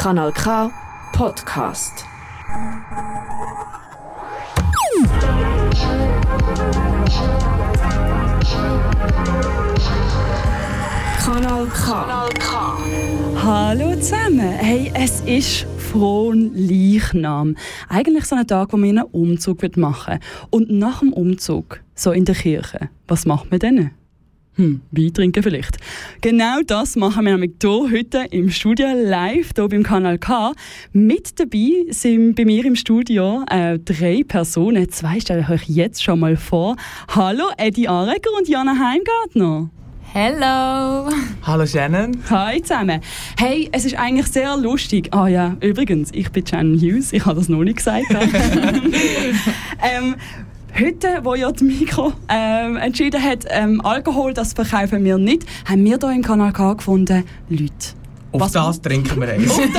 Kanal K Podcast. Kanal K. Hallo zusammen. Hey, es ist frohen Leichnam. Eigentlich so ein Tag, wo man einen Umzug machen will. Und nach dem Umzug, so in der Kirche, was macht man denn? Hm, Wein trinken vielleicht. Genau das machen wir nämlich hier heute im Studio live, hier beim Kanal K. Mit dabei sind bei mir im Studio äh, drei Personen. Zwei stelle ich euch jetzt schon mal vor. Hallo, Eddie Areger und Jana Heimgartner. Hello! Hallo Shannon. Hi zusammen. Hey, es ist eigentlich sehr lustig. Ah ja, übrigens, ich bin Shannon Hughes, ich habe das noch nicht gesagt. ähm, Heute, wo ja die Mikro ähm, entschieden hat, ähm, Alkohol, das verkaufen wir nicht, haben wir hier im Kanal K gefunden, Leute. Auf Was- das trinken wir eins.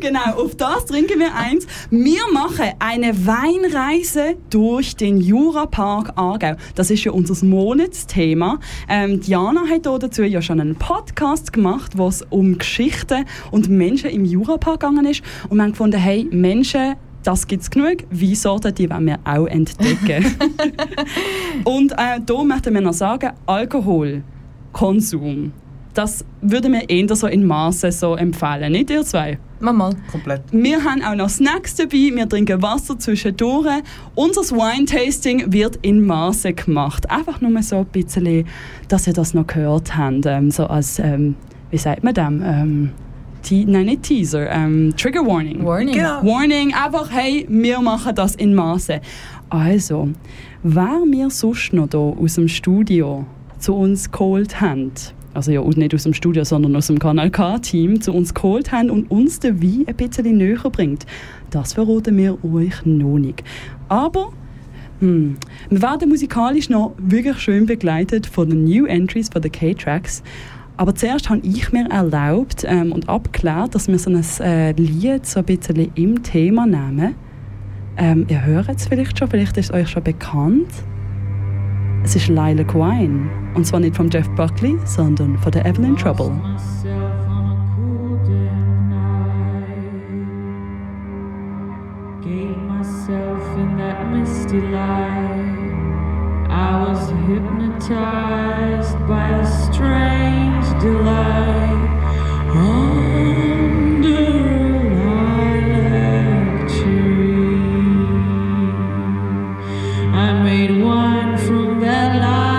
Genau, auf das trinken wir eins. Wir machen eine Weinreise durch den Jurapark Aargau. Das ist ja unser Monatsthema. Ähm, Diana hat hier dazu ja schon einen Podcast gemacht, wo es um Geschichten und Menschen im Jurapark gegangen ist. Und wir haben gefunden, hey, Menschen, das gibt es genug. Weinsorten, die wollen wir auch entdecken. und äh, hier möchten wir noch sagen, Alkoholkonsum. Das würden wir eher so in Maßen so empfehlen, nicht ihr zwei? Mama. Komplett. Wir haben auch noch Snacks dabei, wir trinken Wasser zwischendurch. Unser Wine-Tasting wird in Maßen gemacht. Einfach nur so ein bisschen, dass ihr das noch gehört habt. Ähm, so als, ähm, wie sagt man das? Ähm, Te nein, nicht Teaser, ähm, Trigger Warning. Warning. Genau. Warning, einfach, hey, wir machen das in Maße. Also, wer wir sonst noch hier aus dem Studio zu uns geholt haben, also ja, nicht aus dem Studio, sondern aus dem Kanal K-Team zu uns geholt haben und uns den Wein ein bisschen näher bringt, das verraten wir euch noch nicht. Aber hm, wir werden musikalisch noch wirklich schön begleitet von den New Entries von den K-Tracks. Aber zuerst habe ich mir erlaubt ähm, und abgeklärt, dass wir so ein äh, Lied so ein bisschen im Thema nehmen. Ähm, ihr hört es vielleicht schon, vielleicht ist es euch schon bekannt. Es ist Lilac Wine. Und zwar nicht von Jeff Buckley, sondern von der Evelyn Trouble. I was hypnotized by a strange I made wine from that light.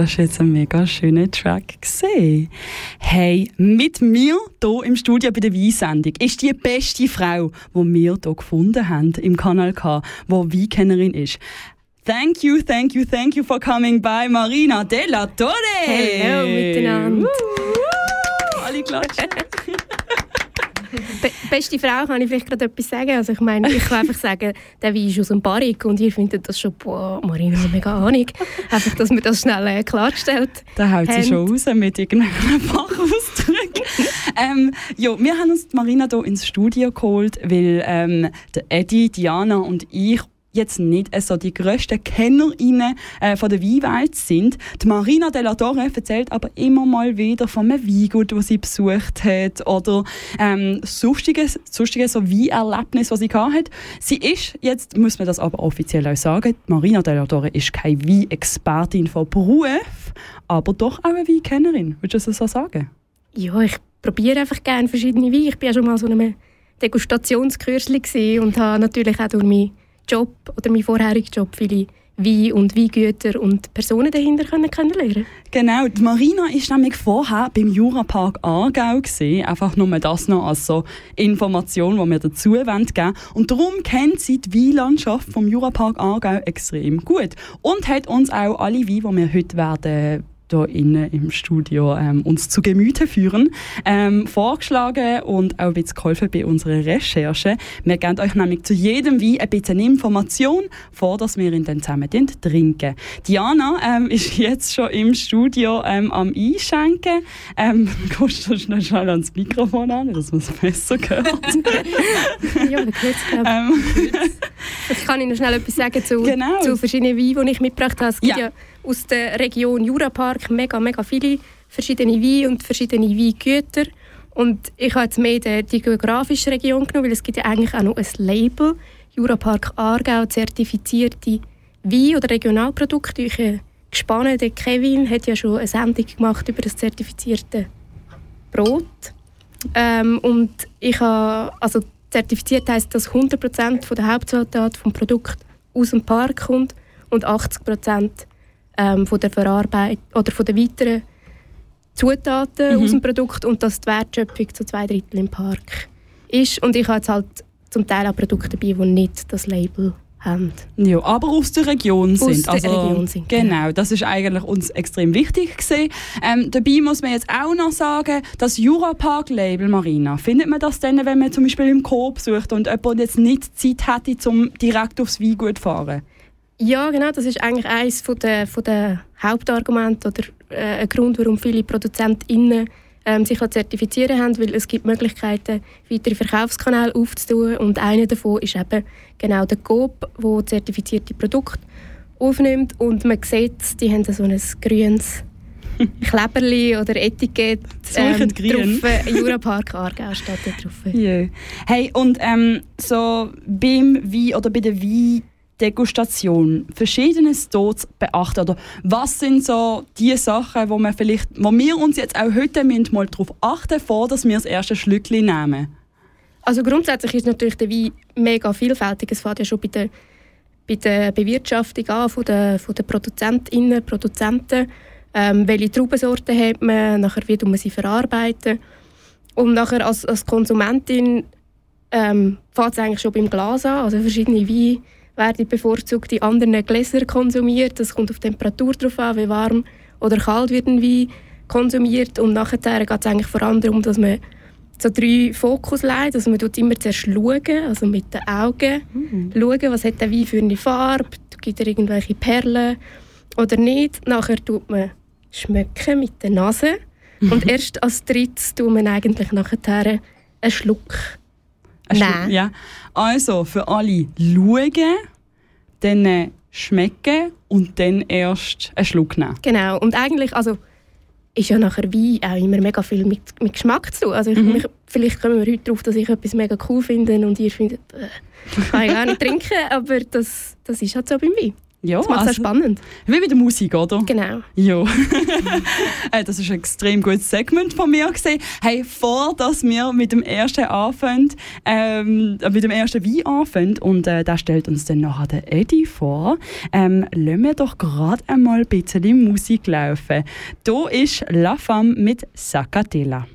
Das war jetzt ein mega schöner Track. Gewesen. Hey, mit mir hier im Studio bei der Weinsendung ist die beste Frau, die wir hier gefunden haben im Kanal K, die Weinkennerin ist. Thank you, thank you, thank you for coming by, Marina Della Torre. Hallo miteinander. Woo! Alle klatschen. Be beste Frau, kann ich vielleicht gerade etwas sagen? Also ich meine, ich kann einfach sagen, der Wein ist aus dem Barrik und ihr findet das schon, boah, Marina hat mega Ahnung. Einfach, dass man das schnell äh, klarstellt. Da haut sie schon raus mit irgendeinem Fachausdruck. ähm, ja, wir haben uns die Marina hier ins Studio geholt, weil ähm, der Eddie, Diana und ich jetzt nicht so die grössten KennerInnen äh, von der Weinwelt sind. Die Marina Della Torre erzählt aber immer mal wieder von einem Weingut, das sie besucht hat oder ähm, sonstiges, sonstiges so Weinerlebnis, was sie gehabt hat. Sie ist, jetzt muss man das aber offiziell auch sagen, die Marina Della Torre ist keine Weinexpertin von Beruf, aber doch auch eine Weinkennerin. Würdest du das so sagen? Ja, ich probiere einfach gerne verschiedene Weine. Ich war ja schon mal so einem Degustationskürzli gewesen und habe natürlich auch durch meinen Job oder meinen vorherigen Job viele Wein und Weingüter und Personen dahinter können kennenlernen. Genau, die Marina war nämlich vorher beim Jurapark Aargau. Gewesen. Einfach nur das noch als so Information, die wir dazu wollen geben Und darum kennt sie die Weinlandschaft vom Jurapark Aargau extrem gut. Und hat uns auch alle Weine, die wir heute werden hier innen im Studio ähm, uns zu Gemüte führen, ähm, vorgeschlagen und auch ein bisschen geholfen bei unserer Recherche. Wir geben euch nämlich zu jedem Wein ein bisschen Information, vor dass wir ihn dann zusammen trinken. Diana ähm, ist jetzt schon im Studio ähm, am Einschenken. Ähm, kommst du schnell, schnell ans Mikrofon an, dass man es besser hört? Ja, jetzt glaube ähm, ich. kann Ihnen schnell etwas sagen zu, Genau. zu verschiedenen Weinen, die ich mitgebracht habe. Es gibt Ja. ja, aus der Region Jurapark mega, mega viele verschiedene Weine und verschiedene Weingüter. Und ich habe jetzt mehr die, geografische Region genommen, weil es gibt ja eigentlich auch noch ein Label, Jurapark Aargau, zertifizierte Wein- oder Regionalprodukte. Ich äh, gespannt, der Kevin hat ja schon eine Sendung gemacht über das zertifizierte Brot. Ähm, und ich habe, also zertifiziert heisst, dass 100% von der Hauptzutaten vom Produkt aus dem Park kommt und 80% ähm, von der Verarbeitung oder von den weiteren Zutaten Mhm. aus dem Produkt und dass die Wertschöpfung zu zwei Drittel im Park ist. Und ich habe jetzt halt zum Teil auch Produkte dabei, die nicht das Label haben. Ja, aber aus der Region Aus sind. der also, Region sind, Genau, das ist eigentlich uns extrem wichtig gewesen. Ähm, dabei muss man jetzt auch noch sagen, das Jurapark-Label Marina, findet man das dann, wenn man zum Beispiel im Coop sucht und jemand jetzt nicht Zeit hätte, um direkt aufs Weingut zu fahren? Ja, genau. Das ist eigentlich eines von der, von der Hauptargumente oder äh, ein Grund, warum viele ProduzentInnen ähm, sich zertifizieren haben, weil es gibt Möglichkeiten, weitere Verkaufskanäle aufzutun und einer davon ist eben genau der Coop, der zertifizierte Produkte aufnimmt und man sieht, die haben so ein grünes Kleberli oder Etikett grün. drauf. Jurapark Aargau steht da drauf. Ja. Hey, und ähm, so beim Wein oder bei der Weindegustation Verschiedenes dort beachten? Oder was sind so die Sachen, wo, man vielleicht, wo wir uns jetzt auch heute müssen mal darauf achten vor dass wir das erste Schlückchen nehmen? Also grundsätzlich ist natürlich der Wein mega vielfältig. Es fängt ja schon bei der, bei der Bewirtschaftung an, von den, von den ProduzentInnen, Produzenten. Ähm, welche Traubensorten hat man, nachher wie man sie verarbeiten. Und nachher als, als Konsumentin ähm, fängt es eigentlich schon beim Glas an. Also verschiedene Weine werden bevorzugt in anderen Gläsern konsumiert. Das kommt auf die Temperatur drauf an, wie warm oder kalt wird ein Wein konsumiert. Und nachher geht es eigentlich vor allem darum, dass man so drei Fokus legt. Also man tut immer zuerst schauen, also mit den Augen. Schauen, was hat der Wein für eine Farbe, gibt er irgendwelche Perlen oder nicht. Nachher tut man schmecken mit der Nase. Und erst als drittes tut man eigentlich nachher einen Schluck Ein Nein. Ja. Also, für alle schauen, dann äh, schmecken und dann erst einen Schluck nehmen. Genau. Und eigentlich, also ist ja nachher Wein auch immer mega viel mit, mit Geschmack zu tun. Also ich, mich, vielleicht kommen wir heute darauf, dass ich etwas mega cool finde und ihr findet, äh, kann ich gar nicht trinken, aber das, das ist halt so beim Wein. Ja, Das macht es also, spannend. wie bei der Musik, oder? Genau. Ja. Äh, das ist ein extrem gutes Segment von mir gesehen. Hey, vor dass wir mit dem ersten anfangen, ähm, äh, mit dem ersten Wein anfangen und äh, da stellt uns dann nachher der Eddie vor, ähm, lassen wir doch gerade einmal ein bisschen Musik laufen. Da ist La Femme mit Sacatella.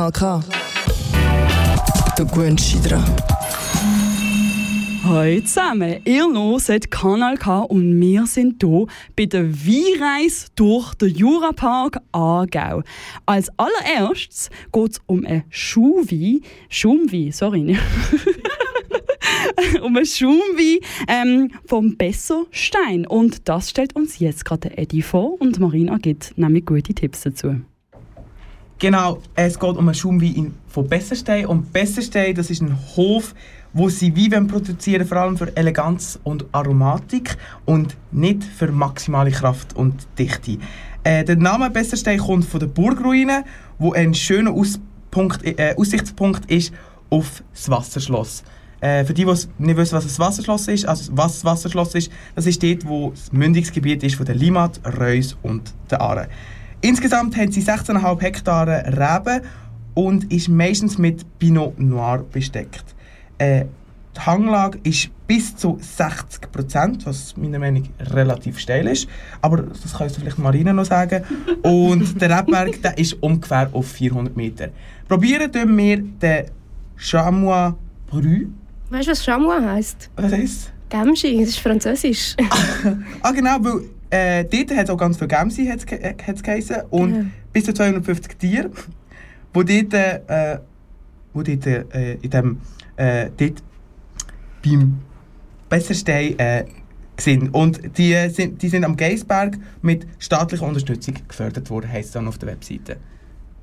Kanal K. Du gewöhnst dich dran. Hallo zusammen, ihr hört Kanal K und wir sind hier bei der Weinreise durch den Jurapark Aargau. Als allererstes geht es um einen Schuhwein, Schaumwein, sorry, um einen Schaumwein ähm, vom Besserstein. Und das stellt uns jetzt gerade Eddie vor und Marina gibt nämlich gute Tipps dazu. Genau, es geht um einen Schaumwein in- von Besserstein. Und Besserstein, das ist ein Hof, wo sie Wein produzieren vor allem für Eleganz und Aromatik und nicht für maximale Kraft und Dichte. Äh, der Name Besserstein kommt von der Burgruine, wo ein schöner Auspunkt, äh, Aussichtspunkt ist auf das Wasserschloss. Äh, für die, die nicht wissen, was ein Wasserschloss ist, also was das Wasserschloss ist, das ist dort, wo das Mündungsgebiet ist von der Limat, Reus und der Aare. Insgesamt haben sie 16,5 Hektare Reben und ist meistens mit Pinot Noir besteckt. Äh, die Hanglage ist bis zu 60 Prozent, was meiner Meinung nach relativ steil ist. Aber das kannst du vielleicht Marina noch sagen. Und der Rebberg der ist ungefähr auf 400 Meter. Probieren wir den Chamois Brü. Weißt du, was Chamois heisst? Was heisst Gamschi, das ist Französisch. Ah genau, weil äh, dort hat es auch ganz viele Gämse hat's äh, hat's geheissen, und Ja. bis zu 250 Tiere, wo dort, äh, wo dort äh, in dem, äh, dort beim Besserstein äh, sind. Und die sind, die sind am Geisberg mit staatlicher Unterstützung gefördert worden, heisst es dann auf der Webseite.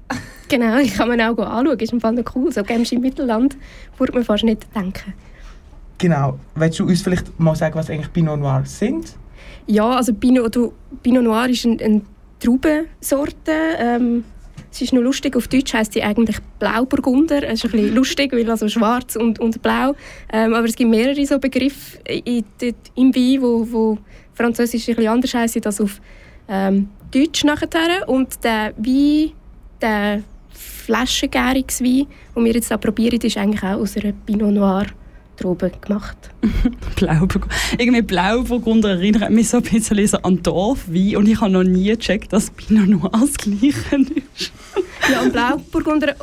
genau, ich kann mir auch anschauen. Ist im Fall noch cool. So Gamschi im Mittelland würde man fast nicht denken. Genau. Willst du uns vielleicht mal sagen, was eigentlich Pinot Noir sind? Ja, also Pinot, du, Pinot Noir ist eine, eine Traubensorte. Ähm, es ist noch lustig, auf Deutsch heisst sie eigentlich Blauburgunder. Es ist ein bisschen lustig, weil also schwarz und, und blau. Ähm, aber es gibt mehrere so Begriffe in, in, im Wein, wo, wo Französisch ein bisschen anders heissen als auf ähm, Deutsch nachher. Und der Wein, der Flaschengärungswein, den wir jetzt da probieren, ist eigentlich auch aus einer Pinot Noir Traube gemacht. Blauburgunder. Irgendwie Blauburgunder erinnert mich so ein bisschen an Dorfwein und ich habe noch nie gecheckt, dass Pinot Noir das Gleiche ist. Ja, und Blauburgunder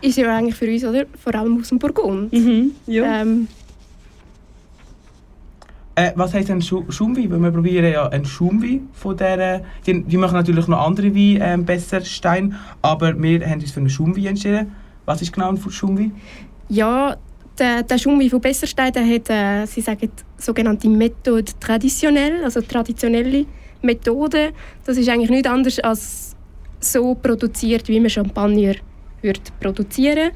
ist ja eigentlich für uns, oder? Vor allem aus dem Burgund. Mhm, ja. Ähm, Äh, was heisst denn Schu Schaumwein? Weil wir probieren ja einen Schaumwein von dieser... Die, die machen natürlich noch andere Weine ähm, besser, Stein, aber wir haben uns für einen Schaumwein entschieden. Was ist genau ein Schaumwein? ja, der, der Schummi von Besserstein der hat, äh, sie sagen, sogenannte Methode traditionell, also traditionelle Methode. Das ist eigentlich nichts anderes als so produziert, wie man Champagner würde produzieren.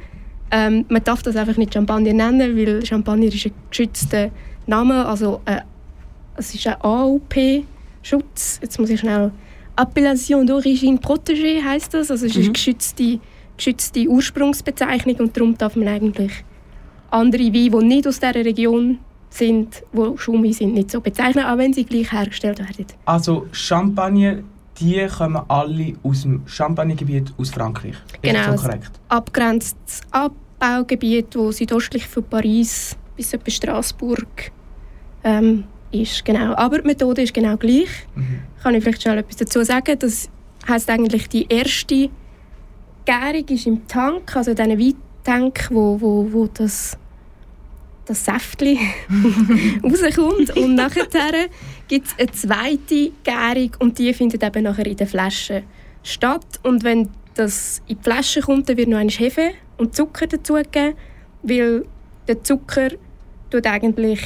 Ähm, man darf das einfach nicht Champagner nennen, weil Champagner ist ein geschützter Name, also äh, es ist ein AOP-Schutz. Jetzt muss ich schnell Appellation d'origine protégée heißt das, also es ist eine geschützte, geschützte Ursprungsbezeichnung und darum darf man eigentlich andere Weine, die nicht aus dieser Region sind, die Schumi sind, nicht so bezeichnen, auch wenn sie gleich hergestellt werden. Also Champagner, die kommen alle aus dem Champagnergebiet aus Frankreich. Ist Genau. das so korrekt? Abgrenztes Abbaugebiet, das südöstlich von Paris bis etwa Straßburg ähm, ist. Genau. Aber die Methode ist genau gleich. Mhm. Kann ich vielleicht schnell etwas dazu sagen? Das heisst eigentlich, die erste Gärung ist im Tank, also in diesen Weintank, wo, wo, wo das, das Säftchen rauskommt. Und nachher gibt es eine zweite Gärung und die findet eben nachher in der Flasche statt. Und wenn das in die Flasche kommt, dann wird noch ein Hefe und Zucker dazugegeben, weil der Zucker tut eigentlich,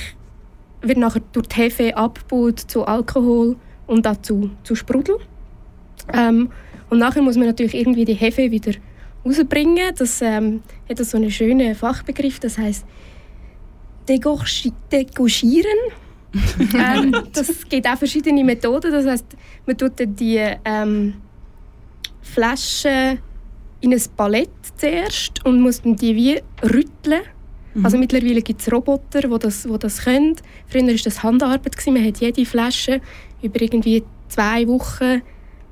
wird nachher durch die Hefe abgebaut zu Alkohol und dazu zu Sprudel. Ähm, und nachher muss man natürlich irgendwie die Hefe wieder rausbringen. Das ähm, hat so einen schönen Fachbegriff, das heißt degorgieren. ähm, das gibt auch verschiedene Methoden. Das heißt, man tut die ähm, Flaschen in ein Palett zuerst und muss dann die wie rütteln. Also mittlerweile gibt es Roboter, die das, die das können. Früher war das Handarbeit. Gewesen. Man hat jede Flasche über irgendwie zwei Wochen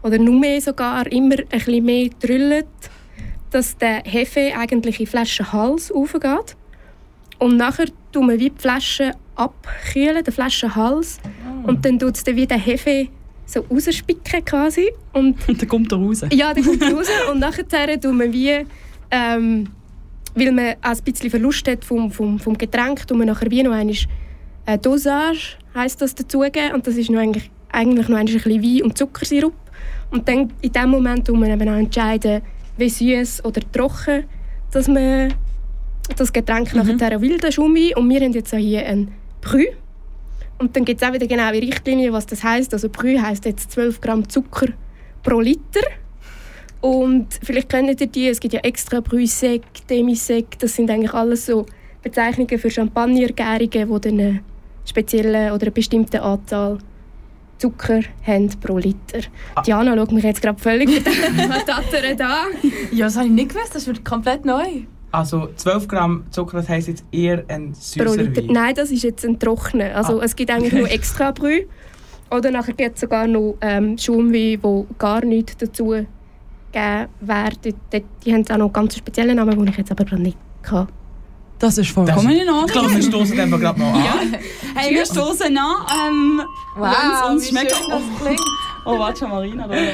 oder nur mehr sogar immer ein bisschen mehr drüllt, dass der Hefe eigentlich in Flaschenhals aufgeht. Und nachher tun wir wie die Flasche abkühlen, den Flaschenhals. Und dann tut es dann wie den Hefe so rausspicken quasi. Und Und dann kommt er raus. ja, der kommt raus und nachher tun wir wie, ähm, weil man auch ein bisschen Verlust hat vom, vom, vom Getränk, tun wir nachher wie noch äh, Dosage, heisst das, dazugeben. Und das ist noch eigentlich, eigentlich noch ein bisschen Wein und Zuckersirup. Und dann in dem Moment tun wir eben auch entscheiden, wie süß oder trocken, dass man das Getränk Mhm. nachher will, der Schumi. Und wir haben jetzt auch hier ein Brü. Und dann gibt es auch wieder genaue Richtlinien, was das heißt. Also Brü heisst jetzt 12 Gramm Zucker pro Liter. Und vielleicht kennt ihr die, es gibt ja extra Brü Sec, Demi-Sec, das sind eigentlich alles so Bezeichnungen für Champagnergärungen, die dann eine spezielle oder eine bestimmte Anzahl Zucker haben pro Liter. Diana schaut mich jetzt gerade völlig mit dem Tattern da. Ja, das habe ich nicht gewusst. Das wird komplett neu. Also 12 Gramm Zucker, das heisst jetzt eher ein pro süßer Liter. Wein. Nein, das ist jetzt ein trockener. Also Ah. es gibt eigentlich nur extra Brü. Oder nachher gibt es sogar noch ähm, Schaumwein, wo gar nichts dazu gegeben werden. Die, die haben auch noch einen ganz speziellen Namen, den ich jetzt aber nicht kann. Das ist vollkommen in Ich glaube, Ordnung. wir stoßen einfach gerade mal an. Hey, wir stoßen an. Ähm, Wenn's uns wie schmeckt. schön das klingt. Oh, warte schon, Marina. Da. Ui,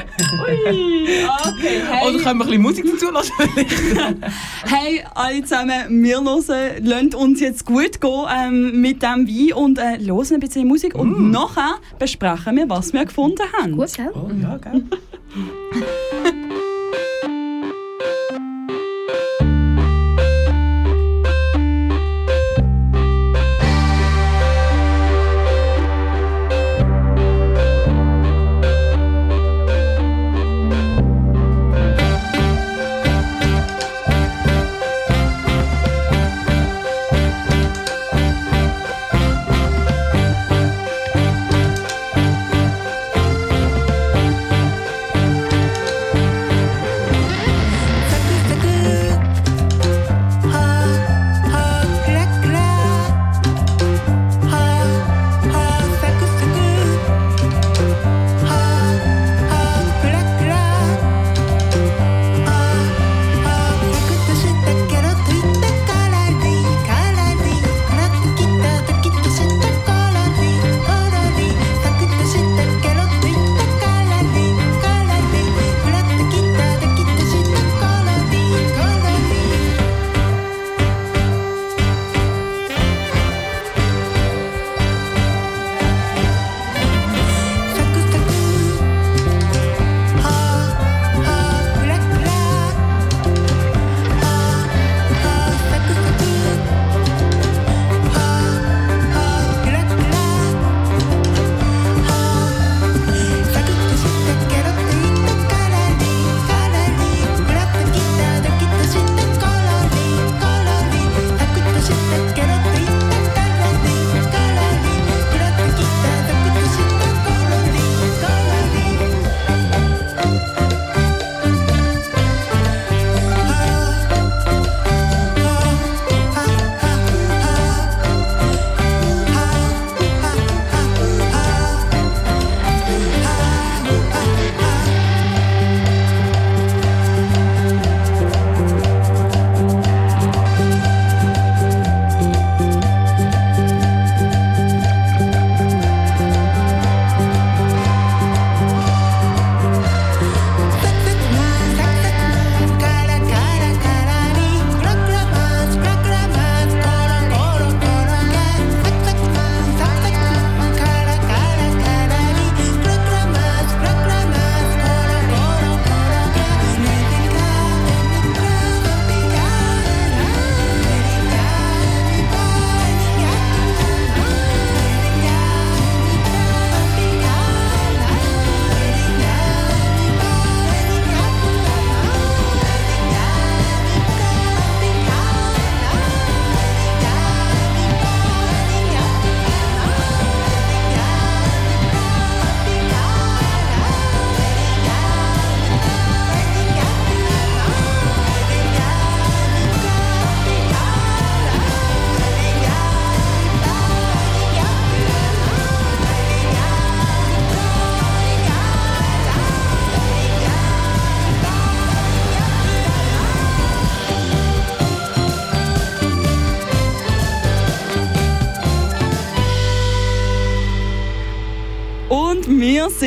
okay. Hey, Oder können wir ein bisschen Musik dazu lassen? hey, alle zusammen, wir hören, lasst uns jetzt gut gehen ähm, mit dem Wein und äh, hören ein bisschen Musik. Und nachher besprechen wir, was wir gefunden haben. Gut, gell? oh ja, gell?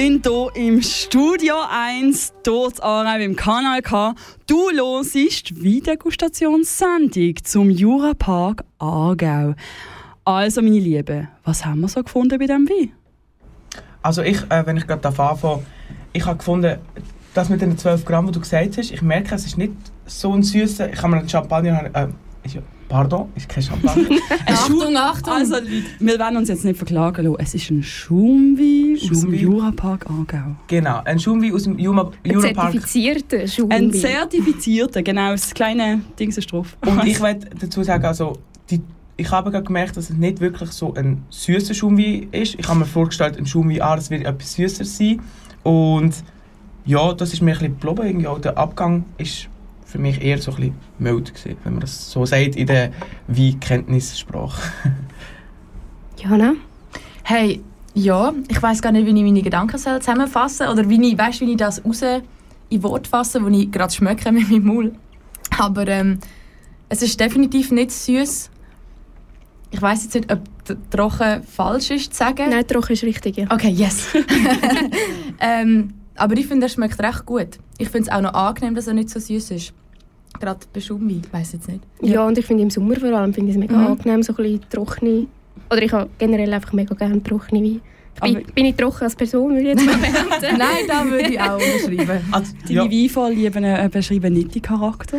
sind hier im Studio 1, dort Aarau im Kanal K. Du hörst die Weidegustationsssendung zum Jurapark Aargau. Also, meine Lieben, was haben wir so gefunden bei diesem Wein? Also ich, äh, wenn ich gerade anfange, ich habe gefunden, das mit den 12 Gramm, die du gesagt hast, ich merke, es ist nicht so ein süßer. Ich habe mir einen Champagner, äh, pardon, ist kein Champagner. Ein Achtung, Achtung! Also, wir werden uns jetzt nicht verklagen lassen. Es ist ein Schaumwein aus dem. Jurapark Aargau. genau, ein Schaumwein aus dem Jura, Ein Jurapark. zertifizierter Ein Schaumwein. zertifizierter, genau, das kleine Ding ist drauf. Und ich möchte dazu sagen, also, die, ich habe gerade gemerkt, dass es nicht wirklich so ein süßer Schaumwein ist. Ich habe mir vorgestellt, ein Schaumwein, ah, das wird etwas süßer sein. Und ja, das ist mir ein bisschen geblieben. Irgendwie auch der Abgang ist für mich eher so ein bisschen mild gewesen, wenn man das so sagt in der Weinkenntnissprache. Jana? Hey, ja, ich weiß gar nicht, wie ich meine Gedanken soll zusammenfassen soll oder wie ich, weißt, wie ich das raus in Wort fasse, wo ich gerade schmecke mit meinem Maul. Aber ähm, es ist definitiv nicht süß. Ich weiß jetzt nicht, ob trocken falsch ist zu sagen. Nein, trocken ist richtig, ja. Okay, yes. ähm, aber ich finde, er schmeckt recht gut. Ich finde es auch noch angenehm, dass er nicht so süß ist. Gerade bei Schaumwein, ich weiß jetzt nicht. Ja, und ich finde im Sommer vor allem finde ich es mega Mhm. angenehm, so ein bisschen trockene. Oder ich habe generell einfach mega gerne trockene Weine. Bin, bin ich trocken als Person, würde ich jetzt mal behaupten. Nein, da würde ich auch unterschreiben. Also, Deine Weinvorlieben äh, beschreiben nicht die Charakter.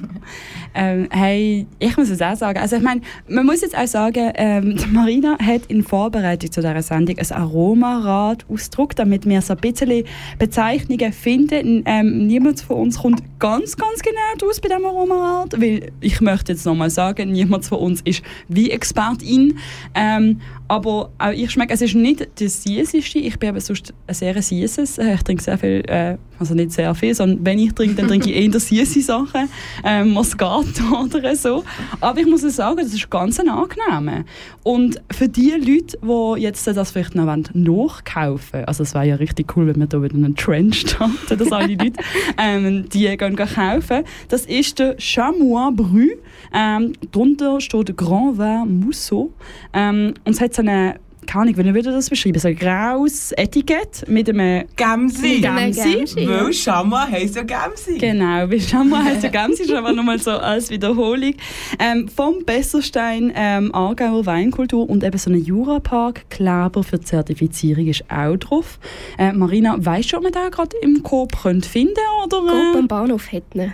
ähm, hey, ich muss es auch sagen. Also ich meine, man muss jetzt auch sagen, ähm, Marina hat in Vorbereitung zu dieser Sendung ein Aromarad ausgedruckt, damit wir so ein bisschen Bezeichnungen finden. Ähm, niemand von uns kommt ganz, ganz genau aus bei diesem Aromarad, weil ich möchte jetzt nochmal sagen, niemand von uns ist wie Expertin. Ähm, aber auch ich schmecke, es ist nicht das Süßeste. Ich bin aber sonst ein sehr süßes. Äh, Ich trinke sehr viel, äh, also nicht sehr viel, sondern wenn ich trinke, dann trinke ich eher süße Sachen. Ähm, Moscato oder so. Aber ich muss sagen, das ist ganz ein angenehmer. Und für die Leute, die jetzt das vielleicht noch wollen, nachkaufen also es wäre ja richtig cool, wenn wir da wieder einen Trend starten, dass alle Leute ähm, die gehen kaufen. Das ist der Chamois Bru. Ähm, darunter steht Grand Vin Mousseau. Ähm, und es hat so eine, keine Ahnung, wie würde ich das beschreiben, so ein graues Etikett mit einem Gemsi! Mit einem Gemsi, ja. Weil Schammer heisst ja Gemsi. Genau, schon mal heißt der Gamsi, ist aber nochmal so als Wiederholung. Ähm, vom Besserstein ähm, Aargauer Weinkultur und eben so ein Jurapark-Kleber für die Zertifizierung ist auch drauf. Äh, Marina, weißt du, ob man den gerade im Coop könnt finden oder? Coop am Bahnhof hätten.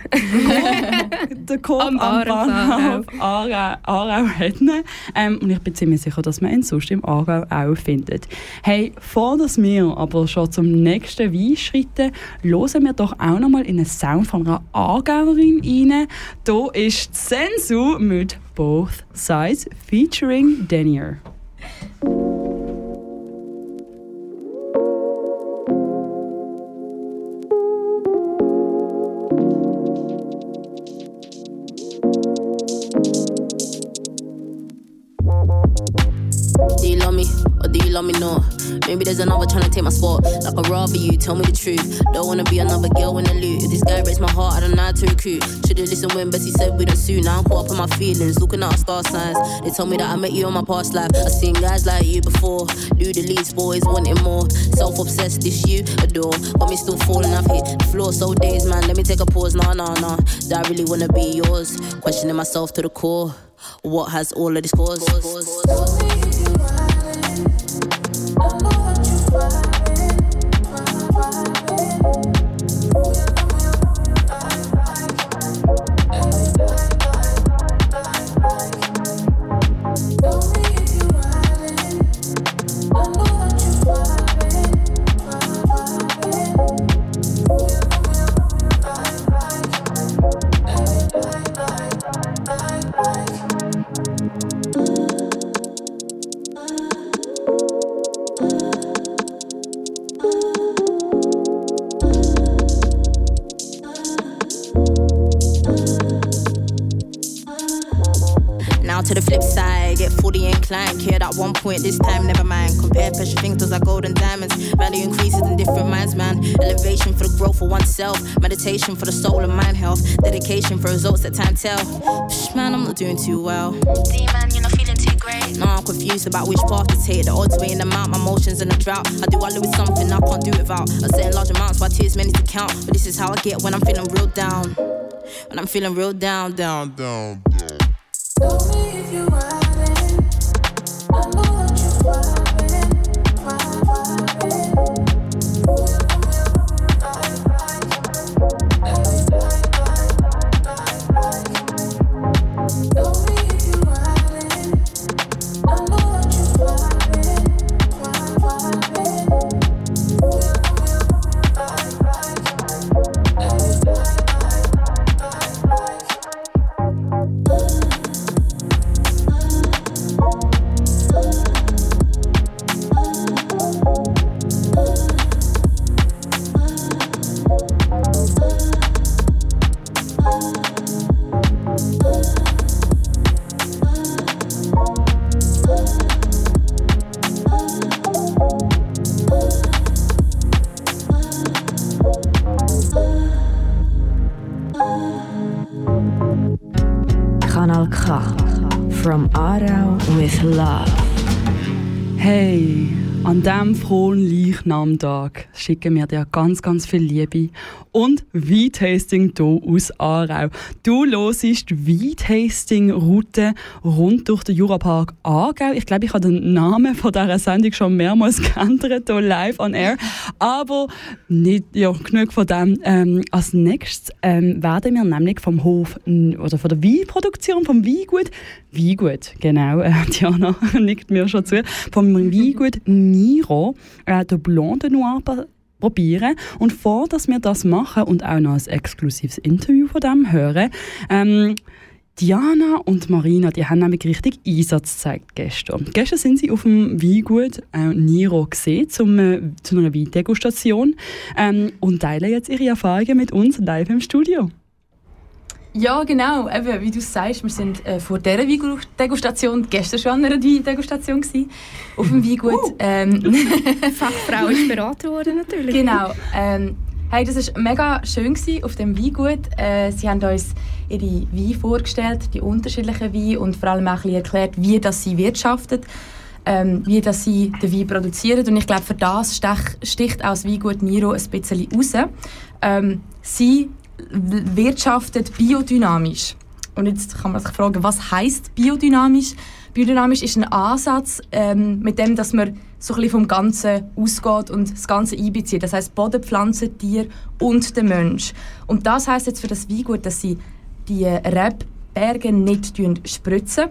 der Coop am, Am Bahnhof Aarau hätten. Ähm, und ich bin ziemlich sicher, dass man ihn sonst im Aargau auch findet. Hey, vor dass wir aber schon zum nächsten Wein schreiten, hören wir doch auch noch mal in einen Sound von einer Aargauerin rein. Hier ist Sensu mit Both Sides featuring Denier. There's another trying to take my spot. Like I'd rather you tell me the truth. Don't wanna be another girl in the loot. If this guy breaks my heart, I don't know how to recruit. Should've listened when Bessie said we don't suit. Now I'm caught up in my feelings, looking at star signs. They told me that I met you on my past life. I seen guys like you before. Do the least boys wanting more. Self obsessed, this you adore. Got me still falling, I've hit the floor so days, man. Let me take a pause, nah, nah, nah. Do I really wanna be yours? Questioning myself to the core. What has all of this caused? Meditation for the soul and mind health. Dedication for results that time tell. Psh, man, I'm not doing too well. D man, you're not feeling too great. Now I'm confused about which path to take. The odds weighing them out, my emotions in a drought. I do all with something I can't do without. I set in large amounts, why tears many to count. But this is how I get when I'm feeling real down. When I'm feeling real down, down, down. Kanal Leichnamtag schicken wir dir ganz, ganz viel Liebe und Weintasting hier aus Aarau. Du hörst die Weintasting-Route rund durch den Jurapark Aargau. Ich glaube, ich habe den Namen von dieser Sendung schon mehrmals geändert, hier live on air. Aber nicht ja, genug von dem. Ähm, als nächstes ähm, werden wir nämlich vom Hof oder von der Weinproduktion, vom Weingut, Weingut, genau, äh, Diana nickt mir schon zu, vom Weingut Niro, äh, der Blanc de Noir probieren. Und vor, dass wir das machen und auch noch ein exklusives Interview von dem hören, ähm, Diana und Marina, die haben nämlich richtig Einsatz gezeigt gestern. Gestern sind sie auf dem Weingut äh, Niro gesehen, zum, äh, zu einer Weindegustation ähm, und teilen jetzt ihre Erfahrungen mit uns live im Studio. Ja, genau. Eben, wie du sagst, wir sind äh, vor dieser Weindegustation gestern schon an einer Weindegustation gewesen, auf dem Weingut. Ähm, Fachfrau ist beraten worden natürlich. Genau. Ähm, hey, das war mega schön gewesen auf dem Weingut. Äh, sie haben uns ihre Weine vorgestellt, die unterschiedlichen Weine und vor allem auch ein bisschen erklärt, wie das sie wirtschaftet, ähm, wie das sie den Wein produzieren. Und ich glaube, für das stech, sticht das Weingut Niro ein bisschen raus. Ähm, sie wirtschaftet biodynamisch. Und jetzt kann man sich fragen, was heißt biodynamisch? Biodynamisch ist ein Ansatz, ähm, mit dem, dass man so ein bisschen vom Ganzen ausgeht und das Ganze einbezieht. Das heißt Boden, Pflanzen, Tier und der Mensch. Und das heißt jetzt für das Weingut, dass sie die Rebberge nicht spritzen.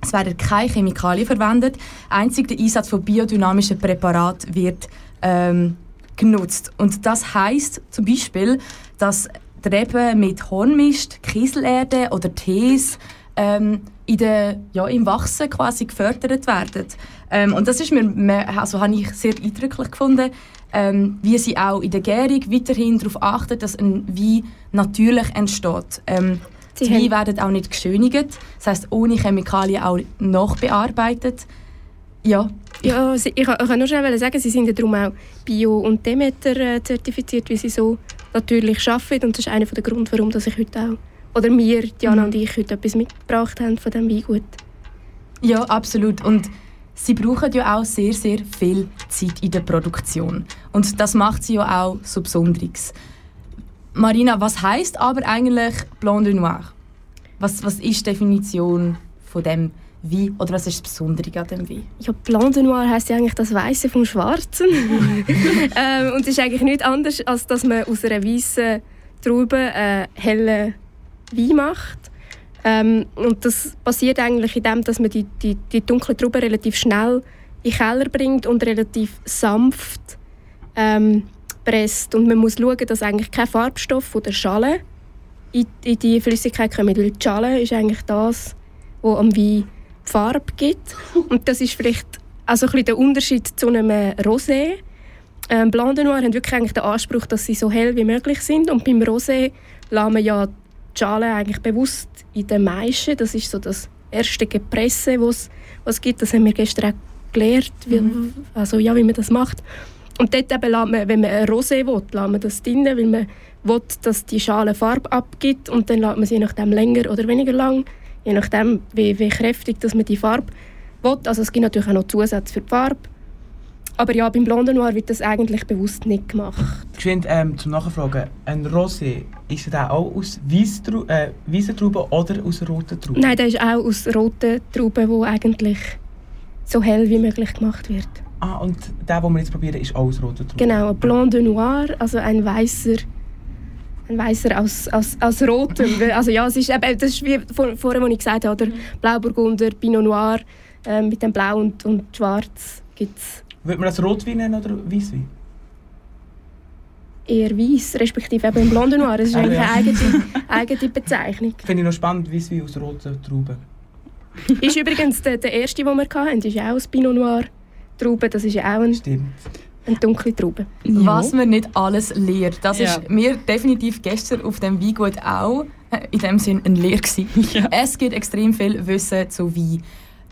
Es werden keine Chemikalien verwendet. Einzig der Einsatz von biodynamischen Präparaten wird ähm, genutzt. Und das heißt zum Beispiel, dass die Reben mit Hornmist, Kieselerde oder Tees ähm, in der, ja, im Wachsen quasi gefördert werden. Ähm, und das ist mir, also habe ich sehr eindrücklich gefunden, ähm, wie sie auch in der Gärung weiterhin darauf achten, dass ein Wein natürlich entsteht. Ähm, die Weine werden auch nicht geschönigt, das heißt ohne Chemikalien auch nachbearbeitet. Ja, Ja, sie, ich, ich kann nur schnell sagen, sie sind ja darum auch Bio- und Demeter äh, zertifiziert, wie sie so natürlich arbeiten. Und das ist einer der Gründe, warum dass ich heute auch, oder wir, Diana Mhm. und ich, heute etwas mitgebracht haben von diesem Weingut. Ja, absolut. Und sie brauchen ja auch sehr, sehr viel Zeit in der Produktion. Und das macht sie ja auch so besonderes. Marina, was heißt aber eigentlich Blanc de Noir? Was, was ist die Definition von dem Wein? Oder was ist das Besondere an dem Wein? Ja, Blanc de Noir heisst ja eigentlich das Weiße vom Schwarzen. ähm, und es ist eigentlich nichts anderes, als dass man aus einer weißen Traube einen hellen Wein macht. Ähm, und das passiert eigentlich in dem, dass man die, die, die dunkle Traube relativ schnell in den Keller bringt und relativ sanft ähm, presst. Und man muss schauen, dass eigentlich kein Farbstoff von der Schale in, in die Flüssigkeit kommt. Weil die Schale ist eigentlich das, was am Wein Farbe gibt. Und das ist vielleicht also ein bisschen der Unterschied zu einem Rosé. Ähm, Blanc de Noir haben wirklich eigentlich den Anspruch, dass sie so hell wie möglich sind. Und beim Rosé lassen wir ja die Schale eigentlich bewusst in den Maischen. Das ist so das erste Gepresse, was es gibt. Das haben wir gestern auch gelernt, wie, also, ja, wie man das macht. Und dort eben man, wenn man ein Rosé will, lässt man das drin, weil man will, dass die Schale Farbe abgibt und dann lässt man sie nachdem länger oder weniger lang, je nachdem wie, wie kräftig dass man die Farbe will. Also es gibt natürlich auch noch Zusätze für die Farbe. Aber ja, beim Blonde Noir wird das eigentlich bewusst nicht gemacht. Geschwind ähm, zum Nachfragen. Ein Rosé, ist der auch aus weißen äh, Trauben oder aus roten Trauben? Nein, der ist auch aus roten Trauben, wo eigentlich so hell wie möglich gemacht wird. Ah, und der, den wir jetzt probieren, ist auch aus roten Trauben? Genau, ein Blanc de Noir, also ein weißer ein weißer aus, aus, aus rotem. Also ja, es ist, eben, das ist wie vor, vorher, was ich gesagt habe, oder Blauburgunder, Pinot Noir äh, mit dem Blau und, und Schwarz gibt's Würde man das Rotwein nennen oder Weißwein? eher weiß, respektive eben im Blonde Noir. Das ist Ah, eigentlich eine eigene, eigene Bezeichnung. Finde ich noch spannend, Weißwein aus roten Trauben. ist übrigens der, der erste, den wir hatten, ist ja auch aus Pinot Noir Traube. Das ist ja auch ein, Stimmt. Eine dunkle Traube. Was man nicht alles lehrt. Das Ja. ist mir definitiv gestern auf dem Weingut auch äh, in dem Sinn ein Lehr gewesen. Es gibt extrem viel Wissen zu Wein.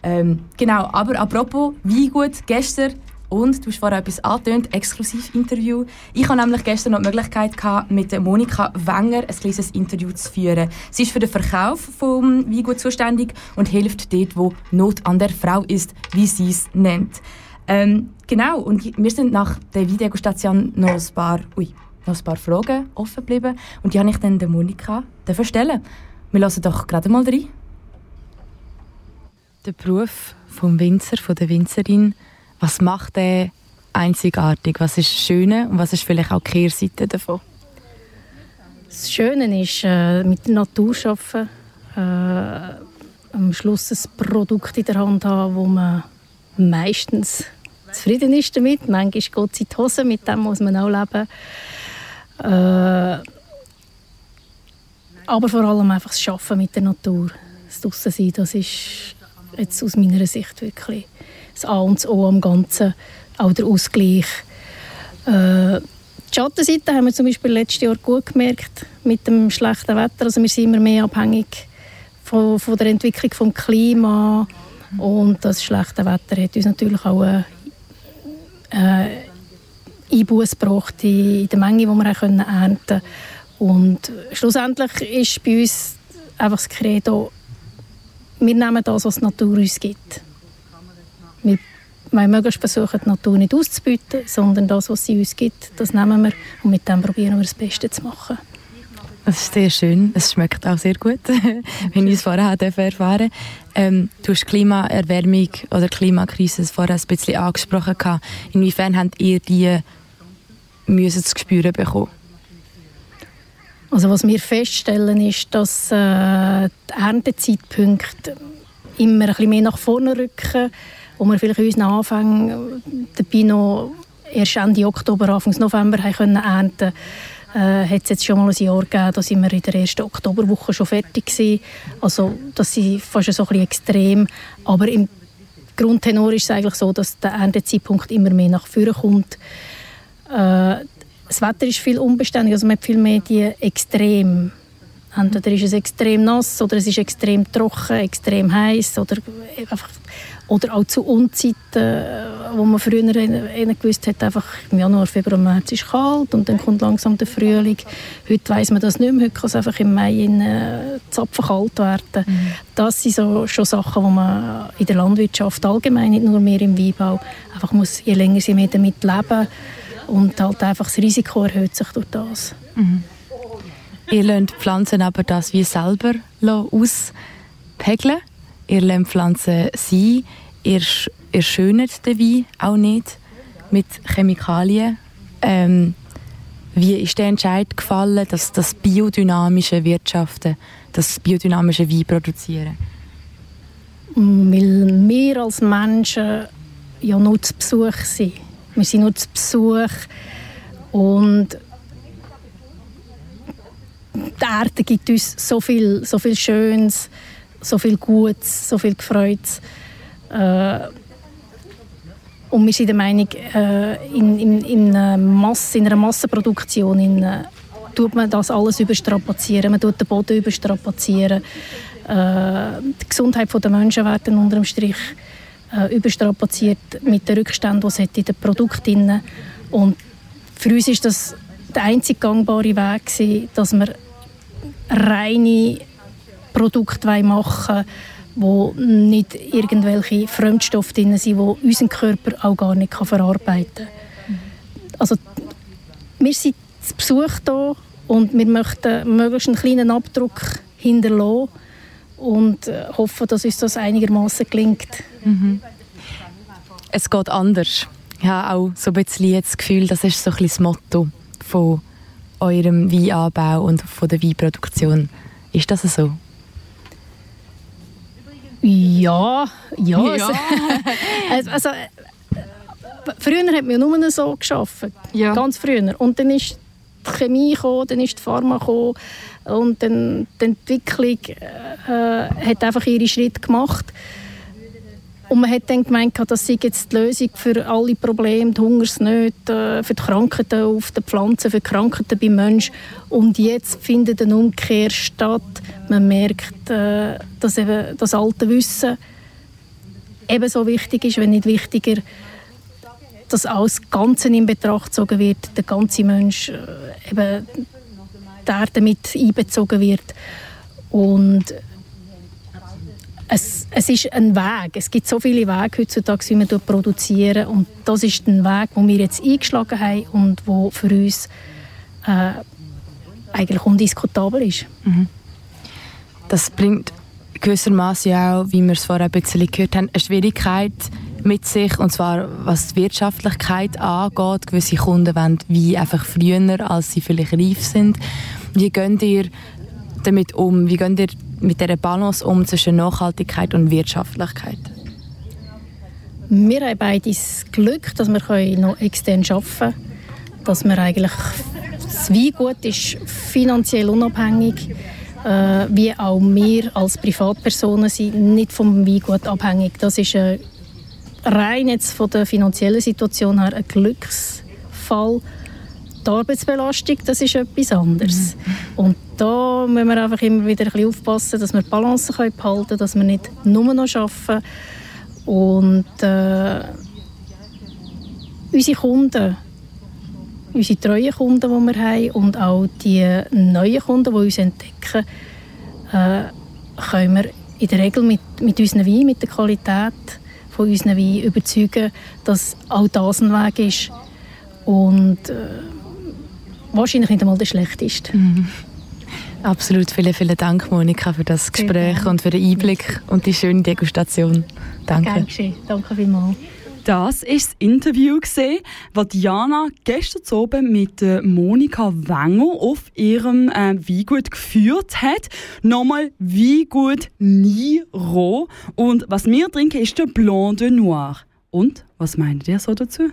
Ähm, genau, aber apropos Weingut, gestern und du hast vorher etwas angetönt, Exklusiv-Interview. Ich hatte nämlich gestern noch die Möglichkeit, gehabt, mit Monika Wenger ein kleines Interview zu führen. Sie ist für den Verkauf vom Weingut zuständig und hilft dort, wo Not an der Frau ist, wie sie es nennt. Ähm, genau, und wir sind nach der Videogustation noch ein paar, ui, noch ein paar Fragen offen geblieben. Und die habe ich dann der Monika stellen. Wir hören doch gerade mal rein. Der Beruf vom Winzer, von der Winzerin, was macht der einzigartig? Was ist das Schöne und was ist vielleicht auch die Kehrseite davon? Das Schöne ist, äh, mit der Natur arbeiten, äh, am Schluss ein Produkt in der Hand haben, wo man meistens zufrieden ist damit. Manchmal geht es in die Hose, mit dem muss man auch leben. Äh, aber vor allem einfach das Arbeiten mit der Natur, das Draussen das ist jetzt aus meiner Sicht wirklich das A und das O am Ganzen, auch der Ausgleich. Äh, die Schattenseite haben wir zum Beispiel letztes Jahr gut gemerkt mit dem schlechten Wetter. Also wir sind immer mehr abhängig von, von der Entwicklung des Klima und das schlechte Wetter hat uns natürlich auch äh, Einbuß gebracht in, der Menge, die wir auch können ernten Und schlussendlich ist bei uns einfach das Credo, wir nehmen das, was die Natur uns gibt. Wir wollen möglichst versuchen, die Natur nicht auszubeuten, sondern das, was sie uns gibt, das nehmen wir und mit dem probieren wir das Beste zu machen. Das ist sehr schön. Es schmeckt auch sehr gut, wenn ich es vorher habe erfahren ähm, Du hast Klimaerwärmung oder Klimakrise vorher ein bisschen angesprochen. gehabt. Inwiefern habt ihr die müssen zu spüren bekommen? Also was wir feststellen ist, dass äh, die Erntezeitpunkte immer ein mehr nach vorne rücken, wo wir vielleicht unseren Anfängen dabei noch erst Ende Oktober, Anfang November haben können ernten äh, hat es jetzt schon mal ein Jahr gegeben, da sind wir in der ersten Oktoberwoche schon fertig gewesen. Also das ist fast so ein bisschen extrem, aber im Grundtenor ist es eigentlich so, dass der Erntezeitpunkt immer mehr nach vorne kommt. Äh, das Wetter ist viel unbeständig, also man hat viel mehr die Extrem. Entweder ist es extrem nass oder es ist extrem trocken, extrem heiß oder einfach oder auch zu Unzeiten, äh, wo man früher gewusst hat, einfach im Januar, Februar, März ist kalt und dann kommt langsam der Frühling. Heute weiß man das nicht mehr, heute kann es einfach im Mai in äh, Zapfen kalt werden. Das sind so, schon Sachen, die man in der Landwirtschaft allgemein, nicht nur mehr im Weinbau, einfach muss, je länger sie mehr damit leben und halt einfach das Risiko erhöht sich durch das. Ihr lernt Pflanzen aber das wie selber auspegeln. Ihr lernt Pflanzen sein. Ihr, ihr schönet den Wein auch nicht mit Chemikalien. Ähm, wie ist der Entscheid gefallen, dass das biodynamische Wirtschaften, das biodynamische Wein produzieren? Weil wir als Menschen ja nur zu Besuch sind. Wir sind nur zu Besuch und die Erde gibt uns so viel, so viel Schönes, so viel Gutes, so viel Gefreutes. Äh, und wir sind der Meinung, äh, in, in, in, einer Masse, in einer Massenproduktion in, äh, tut man das alles überstrapazieren. Man tut den Boden überstrapazieren. Äh, die Gesundheit der Menschen wird unter dem Strich äh, überstrapaziert mit den Rückständen, die es in den Produkten hat. Und für uns ist das der einzig gangbare Weg, dass wir reine Produkte machen wo nicht irgendwelche Fremdstoffe drin sind, die unser Körper auch gar nicht verarbeiten kann. Also, wir sind zu Besuch hier und wir möchten möglichst einen kleinen Abdruck hinterlassen und äh, hoffen, dass uns das einigermaßen gelingt. Es geht anders. Ich habe auch so ein bisschen das Gefühl, das ist so ein bisschen das Motto von eurem Weinanbau und von der Weinproduktion. Ist das so? Ja, ja. Ja. also, also, äh, früher hat man ja nur so geschafft. Ganz früher. Und dann ist die Chemie gekommen, dann ist die Pharma gekommen und dann die Entwicklung äh, hat einfach ihre Schritte gemacht. Und man hat dann gemeint, das sei jetzt die Lösung für alle Probleme, die Hungersnöte, äh, für die Krankheiten auf den Pflanzen, für die Krankheiten beim Menschen. Und jetzt findet eine Umkehr statt. Man merkt, äh, dass eben das alte Wissen ebenso wichtig ist, wenn nicht wichtiger, dass alles Ganze in Betracht gezogen wird, der ganze Mensch äh, eben die Erde mit einbezogen wird. Und es, es ist ein Weg. Es gibt so viele Wege heutzutage, wie man produzieren Und das ist ein Weg, den wir jetzt eingeschlagen haben und der für uns äh, eigentlich undiskutabel ist. Das bringt gewissermaßen auch, wie wir es vorher ein bisschen gehört haben, eine Schwierigkeit mit sich, und zwar was die Wirtschaftlichkeit angeht. Gewisse Kunden wollen wie einfach früher, als sie vielleicht reif sind. Wie geht ihr damit um? Wie geht ihr mit dieser Balance um zwischen Nachhaltigkeit und Wirtschaftlichkeit? Wir haben beide das Glück, dass wir noch extern arbeiten können. Dass wir eigentlich, das Weingut ist finanziell unabhängig, äh, wie auch wir als Privatpersonen sind nicht vom Weingut abhängig. Das ist äh, rein jetzt von der finanziellen Situation her ein Glücksfall. Die Arbeitsbelastung, das ist etwas anderes. Und da müssen wir einfach immer wieder ein bisschen aufpassen, dass wir die Balance behalten können, dass wir nicht nur noch arbeiten. Und äh, unsere Kunden, unsere treuen Kunden, die wir haben und auch die neuen Kunden, die uns entdecken, äh, können wir in der Regel mit, mit unseren Wein, mit der Qualität von unseren Wein überzeugen, dass auch das ein Weg ist. Und äh, wahrscheinlich nicht einmal der schlechteste. Absolut. Vielen, vielen Dank, Monika, für das Gespräch und für den Einblick und die schöne Degustation. Danke. Gern geschehen. Danke vielmals. Das war das Interview, das Diana gestern Abend mit äh, Monika Wenger auf ihrem äh, Weingut geführt hat. Nochmal Weingut Niro. Und was wir trinken, ist der Blanc de Noir. Und, was meint ihr so dazu?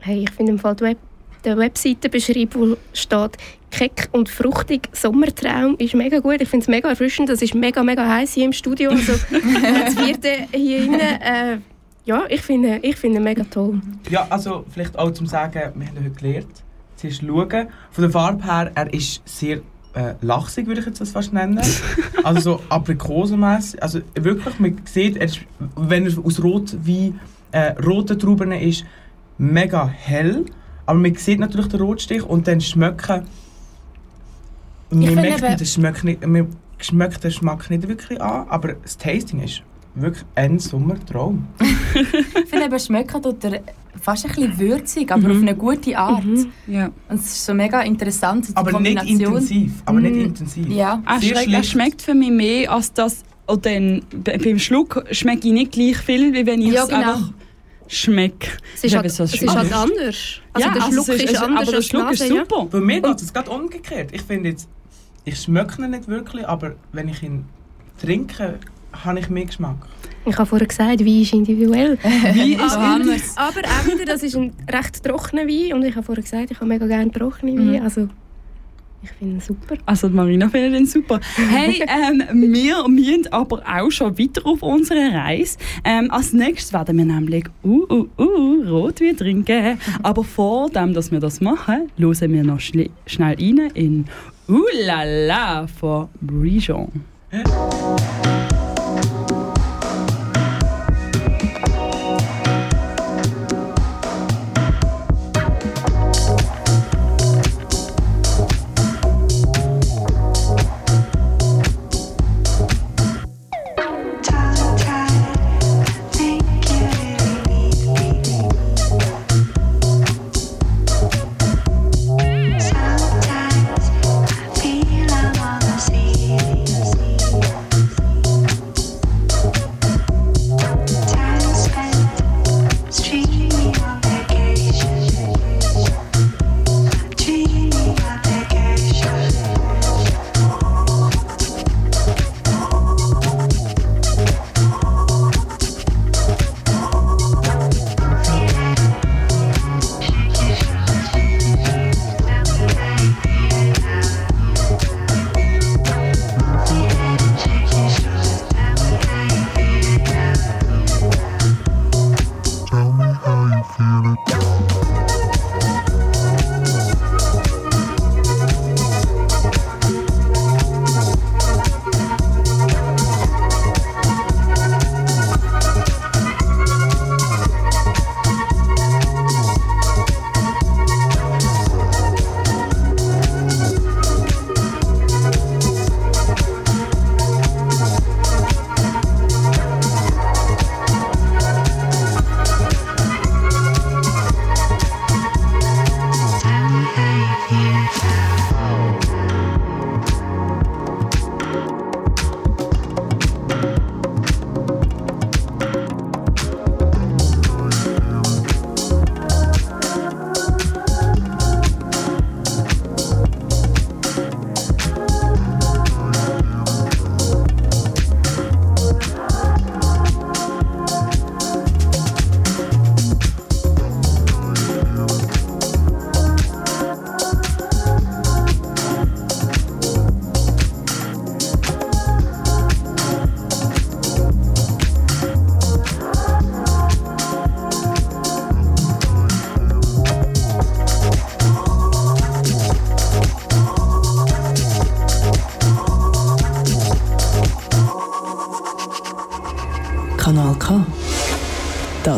Hey, ich finde im Fall die Web der Webseitenbeschreibung, wo steht «Keck und fruchtig Sommertraum» ist mega gut. Ich finde es mega erfrischend. Das ist mega, mega heiß hier im Studio. Also, das vierte hier innen. Äh, ja, ich finde ich finde mega toll. Ja, also vielleicht auch zum Sagen, wir haben heute gelernt, zuerst schauen. Von der Farbe her, er ist sehr äh, lachsig, würde ich jetzt das fast nennen. also so aprikosenmässig. Also wirklich, man sieht, er ist, wenn er aus Rot wie äh, roten Trauben ist, mega hell. Aber man sieht natürlich den Rotstich und dann schmecken. Man finde merkt eben- den Geschmack nicht, man schmeckt den Geschmack nicht wirklich an, aber das Tasting ist wirklich ein Sommertraum. Ich finde eben, schmecken tut er fast ein bisschen würzig, aber Mhm. auf eine gute Art. Ja. Und es ist so mega interessant, so die Aber nicht intensiv. Aber nicht Mm, intensiv. Ja. Er, schmeckt, er schmeckt für mich mehr als das. Und dann be- beim Schluck schmecke ich nicht gleich viel, wie wenn ich Ja, es genau. einfach schmecke. Es ist, halt, es ist halt anders. Also Ja, der also Schluck es ist- ist, anders aber der Schluck ist super. Bei mir geht es gerade umgekehrt. Ich finde jetzt, ich schmecke ihn nicht wirklich, aber wenn ich ihn trinke, habe ich mehr Geschmack. Ich habe vorher gesagt, Wein ist individuell. Wie ist aber, indi- aber auch wieder, das ist ein recht trockener Wein. Und ich habe vorher gesagt, ich habe mega gerne trockene Wein. Also, ich finde ihn super. Also die Marina findet den super. Hey, ähm, wir müssen aber auch schon weiter auf unserer Reise. Ähm, als nächstes werden wir nämlich uh, uh, uh, Rotwein trinken. Aber vor dem, dass wir das machen, hören wir noch schnell rein in Uh la la von Brijon.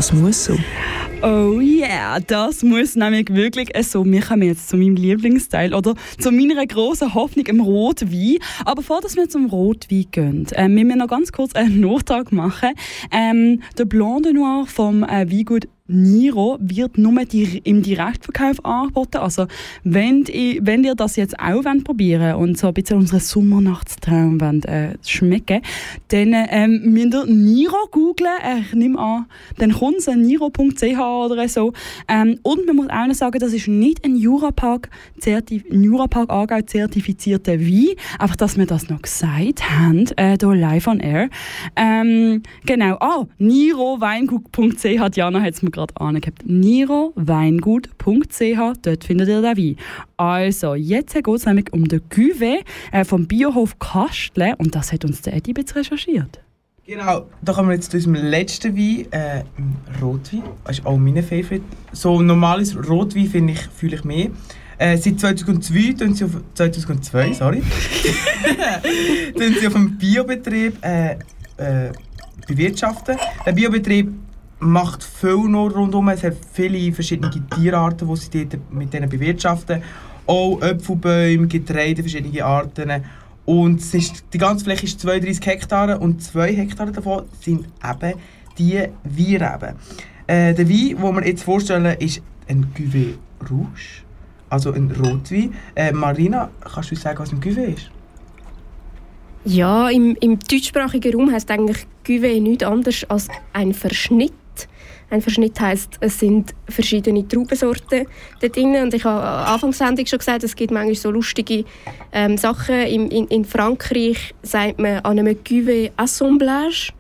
Das muss so. Oh yeah, das muss nämlich wirklich so. Wir kommen jetzt zu meinem Lieblingsteil oder zu meiner großen Hoffnung im Rotwein. Aber bevor wir zum Rotwein gehen, äh, müssen wir noch ganz kurz einen Nachtrag machen. Ähm, der Blanc Noir vom äh, Weingut Niro wird nur im Direktverkauf angeboten. Also, wenn, i- wenn ihr das jetzt auch wollt probieren und so ein bisschen unseren Sommernachtstraum wollt, äh, schmecken dann ähm, müsst ihr Niro googlen. Äh, ich nehme an, dann kommt es niro.ch oder so. Ähm, und man muss auch noch sagen, das ist nicht ein Jurapark, Zertif Jurapark Aargau zertifizierter Wein. Einfach, dass wir das noch gesagt haben, äh, hier live on air. Ähm, genau, ah, niroweingut.ch, Diana hat es mir gerade angehabt. niroweingut.ch, dort findet ihr den Wein. Also, jetzt geht es nämlich um den Cuvée äh, vom Biohof Kastle und das hat uns der Eddie jetzt recherchiert. Genau, da kommen wir jetzt zu unserem letzten Wein, äh, Rotwein. Das ist auch mein Favorit. So normales Rotwein finde ich, fühle ich mehr. Äh, seit 2002 tun sie auf 2002, sorry, tun sie auf einem Biobetrieb äh, äh, bewirtschaften. Der Biobetrieb macht viel noch rundum. Es hat viele verschiedene Tierarten, die sie dort mit denen bewirtschaften. Auch Äpfelbäume, Getreide, verschiedene Arten. Und es ist, die ganze Fläche ist 32 Hektare und 2 Hektare davon sind eben die Weinreben. Äh, der Wein, den wir jetzt vorstellen, ist ein Cuvée Rouge, also ein Rotwein. Äh, Marina, kannst du uns sagen, was ein Cuvée ist? Ja, im, im deutschsprachigen Raum heißt eigentlich Cuvée nichts anderes als ein Verschnitt. Ein Verschnitt heißt, es sind verschiedene Traubensorten da drin. Und ich habe am Anfang der Sendung schon gesagt, es gibt manchmal so lustige ähm, Sachen. In, in, in Frankreich sagt man an einem Cuvée Assemblage.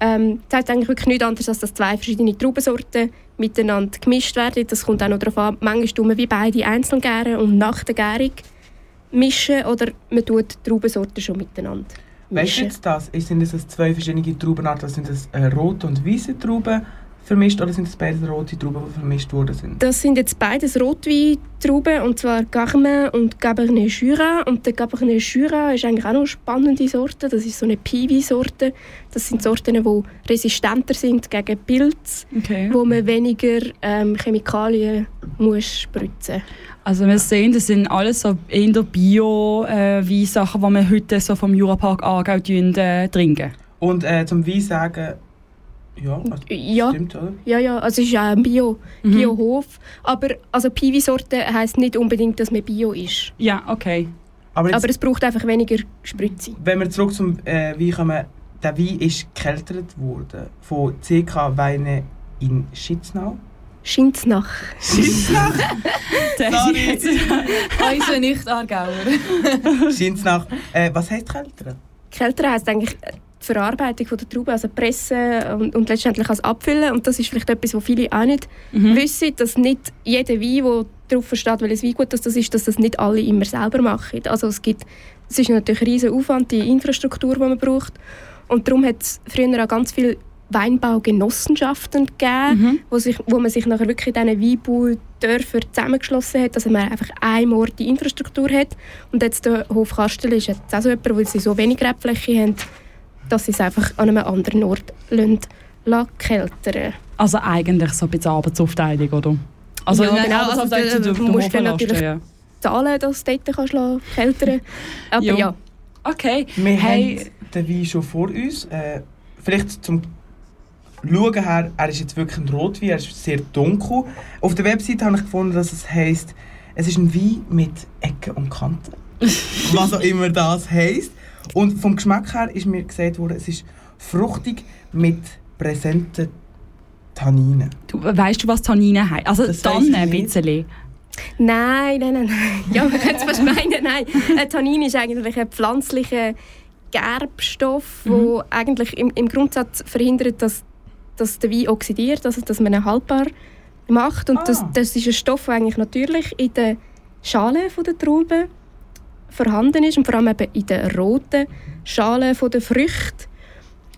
Ähm, das heißt eigentlich wirklich nichts anderes, als dass zwei verschiedene Traubensorten miteinander gemischt werden. Das kommt auch noch darauf an, manchmal tun wir wie beide einzeln gären und nach der Gärung mischen oder man tut die Traubensorten schon miteinander Weißt du mischen. jetzt das? Sind das zwei verschiedene Traubenarten? Sind das äh, rote und weiße Trauben vermischt oder sind das beide rote Trauben, die vermischt worden sind? Das sind jetzt beides Rotweintrauben, und zwar Carmen und Cabernet Jura. Und der Cabernet Jura ist eigentlich auch noch eine spannende Sorte. Das ist so eine Piwi-Sorte. Das sind Sorten, die resistenter sind gegen Pilze, Okay. wo man weniger ähm, Chemikalien muss spritzen Also wir sehen, das sind alles so eher Bio-Weinsachen, die wir heute so vom Jurapark Aargau äh, trinken. Und äh, zum Wein sagen, ja, also, Ja. stimmt, oder? Ja, ja, also es ist ja ein Bio, Mhm. Biohof. Aber also Piwi-Sorte heisst nicht unbedingt, dass man Bio ist. Ja, okay. Aber, jetzt, Aber es braucht einfach weniger Spritze. wenn wir zurück zum äh, Wein kommen, der Wein ist gekeltert worden von CK Weine in Schitznau. Schinznach. Schitznach? Sorry. Also nicht Aargauer. Schitznach. Äh, was heisst keltern? Kälter heisst eigentlich äh, die Verarbeitung von der Traube, also pressen und, und letztendlich als Abfüllen. Und das ist vielleicht etwas, was viele auch nicht Mhm. wissen, dass nicht jeder Wein, der darauf steht, welches Weingut das ist, dass das nicht alle immer selber machen. Also es gibt, es ist natürlich ein riesen Aufwand, die Infrastruktur, die man braucht. Und darum hat es früher auch ganz viele Weinbaugenossenschaften gegeben, Mhm. wo, sich, wo man sich nachher wirklich in diesen Weinbaudörfern zusammengeschlossen hat, dass man einfach einen Ort die Infrastruktur hat. Und jetzt der Hof Kastel ist jetzt auch so jemand, weil sie so wenig Rebfläche haben, dass sie es einfach an einem anderen Ort keltern Also eigentlich so ein bisschen Arbeitsaufteilung, oder? Also Ja, genau, also Arbeitsaufteilung du- du musst dann natürlich- ja. zahlen, dass du dort kannst keltern Aber Jo. ja, Okay. Wir Hey. haben den Wein schon vor uns. Äh, vielleicht zum Schauen her, er ist jetzt wirklich ein Rotwein, er ist sehr dunkel. Auf der Website habe ich gefunden, dass es heisst, es ist ein Wein mit Ecken und Kanten. Was auch immer das heisst. Und vom Geschmack her ist mir gesagt worden, es ist fruchtig mit präsenten Tanninen. Du, weißt du, was Tanninen heißt? Also Das ich ein nicht. bisschen. Nein, nein, nein, nein. Ja, man könnte es fast meinen, nein. Ein Tannin ist eigentlich ein pflanzlicher Gerbstoff, der eigentlich im, im Grundsatz verhindert, dass, dass der Wein oxidiert, also dass man ihn haltbar macht. Und das, Ah. das ist ein Stoff, der eigentlich natürlich in der Schale von der Traube vorhanden ist und vor allem eben in der roten Schale von der Früchte,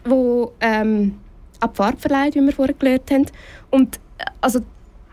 wo ähm, an die Farbe verleiht, wie wir vorher gelernt haben. Und äh, also,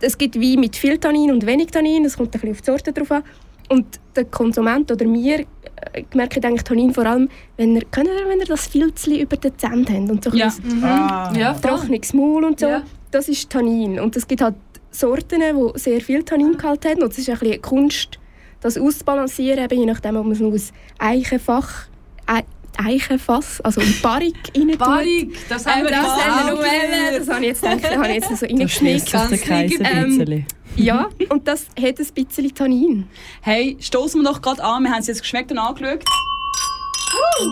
es gibt Wein mit viel Tannin und wenig Tannin, es kommt ein bisschen auf die Sorte drauf an. Und der Konsument oder wir äh, merken eigentlich Tannin vor allem, wenn ihr, können wenn ihr das Filzchen über den Zähnen habt und so ein Ja. bisschen Ah. Ja, trockenes Maul und so, Ja. das ist Tannin. Und es gibt halt Sorten, die sehr viel Tanningehalt haben. Und es ist ein bisschen eine Kunst, das auszubalancieren, eben je nachdem, ob man es aus Eichenfach, Ei- Eichenfass, also in Barrik rein tut. Barik, das haben wir das haben wir noch wollen. Das habe ich jetzt gedacht, das habe ich jetzt so reingeschnickt. ein Ähm. Ja, und das hat ein bisschen Tannin. Hey, stoßen wir doch gerade an. Wir haben es jetzt geschmeckt und angeschaut.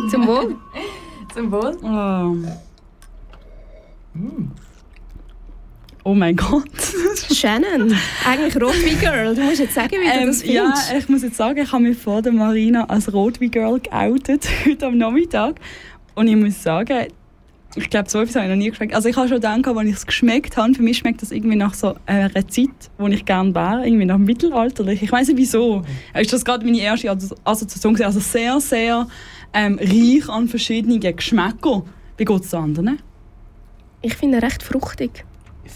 Zum Wohl. Zum Wohl. Oh. Oh mein Gott. Shannon, eigentlich Rotwein-Girl. Du musst jetzt sagen, wie du Ähm, das ja, findest. ich muss jetzt sagen, ich habe mich vor der Marina als Rotwein-Girl geoutet, heute am Nachmittag. Und ich muss sagen, ich glaube, so etwas habe ich noch nie geschmeckt. Also ich habe schon gedacht, als ich es geschmeckt habe, für mich schmeckt das irgendwie nach so einer Zeit, wo ich gerne wäre, irgendwie nach Mittelalterlich. Ich weiß nicht wieso. Ist das gerade meine erste Asso- Assoziation. Also sehr, sehr ähm, reich an verschiedenen Geschmäckern. Wie geht es anderen? Ich finde ihn recht fruchtig.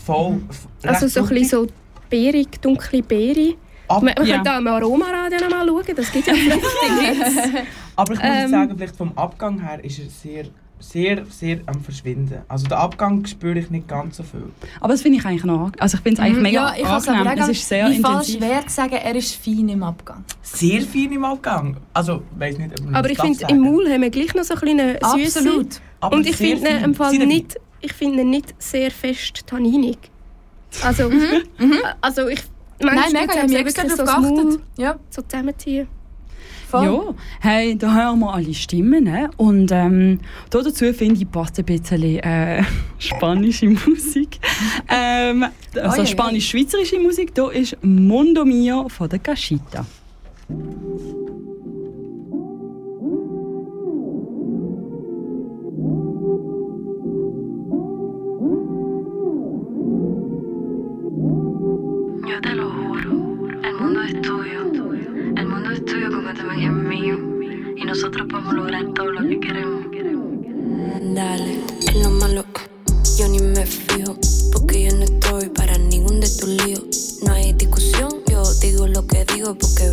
Voll. f- Also so ein bisschen so beerig, dunkle Beere. Ab- Man, man ja. könnte auch im Aromaradio noch mal schauen, das gibt ja fruchtig. Aber ich muss Ähm. sagen, vielleicht vom Abgang her ist er sehr, sehr, sehr am Verschwinden. Also den Abgang spüre ich nicht ganz so viel. Aber das finde ich eigentlich noch... Also ich finde es eigentlich mega ja, ich aber angenehm. Es ist sehr wie falsch intensiv. schwer zu sagen, er ist fein im Abgang. Sehr fein im Abgang. Also, weiß nicht, ob man Aber das ich finde, im Maul haben wir gleich noch so ein kleine Süße. Absolut. Aber Und ich finde im Fall nicht, ich finde ihn nicht sehr fest tanninig. Also, also ich... Nein, manchmal mega, ich habe wirklich darauf so das Maul geachtet. Ja, So zusammenziehen. voll. Ja, hey, da hören wir alle Stimmen. Ne? Und ähm, da dazu finde ich, passt ein bisschen äh, spanische Musik. ähm, also oi. spanisch-schweizerische Musik. Da ist Mondo Mio von der Cachita. Yo te lo juro, el mundo es tuyo. El mundo es tuyo como también es mío. Y nosotros podemos lograr todo lo que queremos. Dale, en lo malo yo ni me fijo, porque yo no estoy para ningún de tus líos. No hay discusión, yo digo lo que digo porque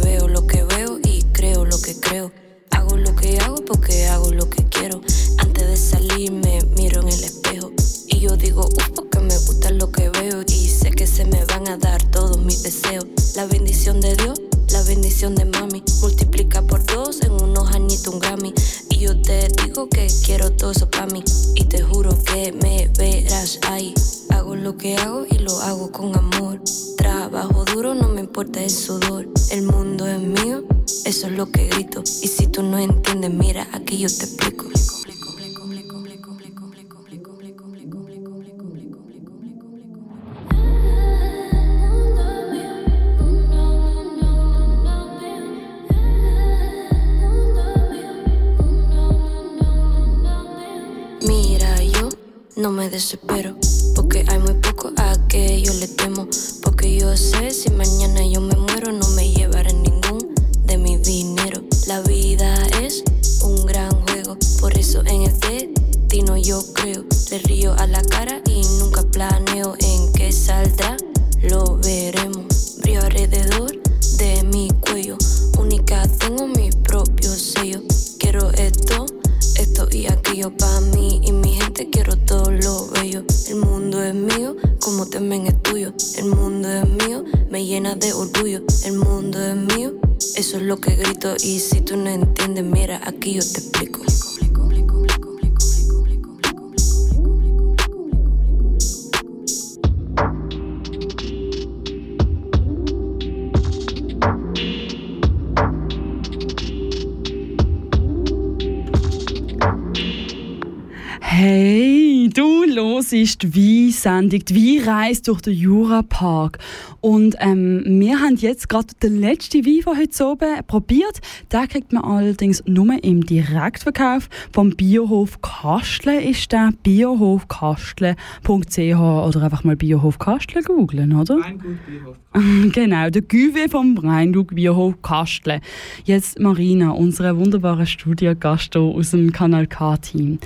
du hörst die Wein-Sendung, die Weinreise durch den Jurapark. Und ähm, wir haben jetzt gerade den letzten Wein von heute oben probiert. Den kriegt man allerdings nur im Direktverkauf. Vom Biohof Kastle ist der biohofkastle.ch oder einfach mal Biohof Kastle googlen, oder? Weingut Bierhof. Genau, der Güwe vom Rheinlug Bierhof Kastle. Jetzt Marina, unsere wunderbare Studiogast aus dem Kanal K-Team.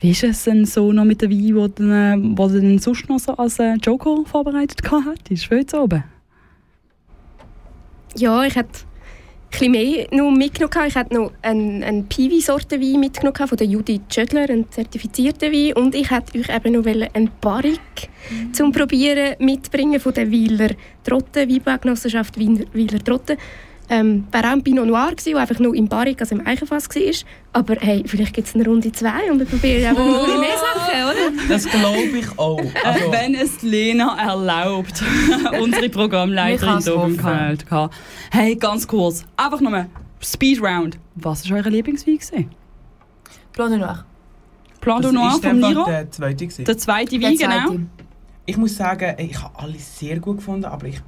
Wie ist es denn so noch mit dem Wein, wo du, äh, wo du denn sonst noch so als äh, Joker vorbereitet? Ist für heute oben? Ja, ich hätte bisschen mehr noch mitgenommen. Ich hatte noch einen, einen Piwi-Sorte Wein mitgenommen von der Judith Schödler, einen zertifizierten Wein. Und ich wollte euch eben noch einen Barrique zum Probieren mitbringen von der Weiler Trotte, Weinbaugenossenschaft Wiener- Weiler Trotte. Ähm, wäre auch ein Pinot Noir gewesen, der einfach nur im Barrique, also im Eichenfass war. Aber hey, vielleicht gibt es eine Runde zwei und wir probieren einfach ein bisschen mehr Sachen, oder? Das glaube ich auch. Also, Äh, wenn es Lena erlaubt, unsere Programmleiterin hier beim hoffen. Kanal. Hey, ganz kurz, einfach nochmal Speed Round. Was war euer Lieblingswein? Blanc de Noir. Plan du Noir von Miro? der zweite. gewesen. Der zweite Der Wein, zweite. genau. Ich muss sagen, ich habe alle sehr gut gefunden, aber ich,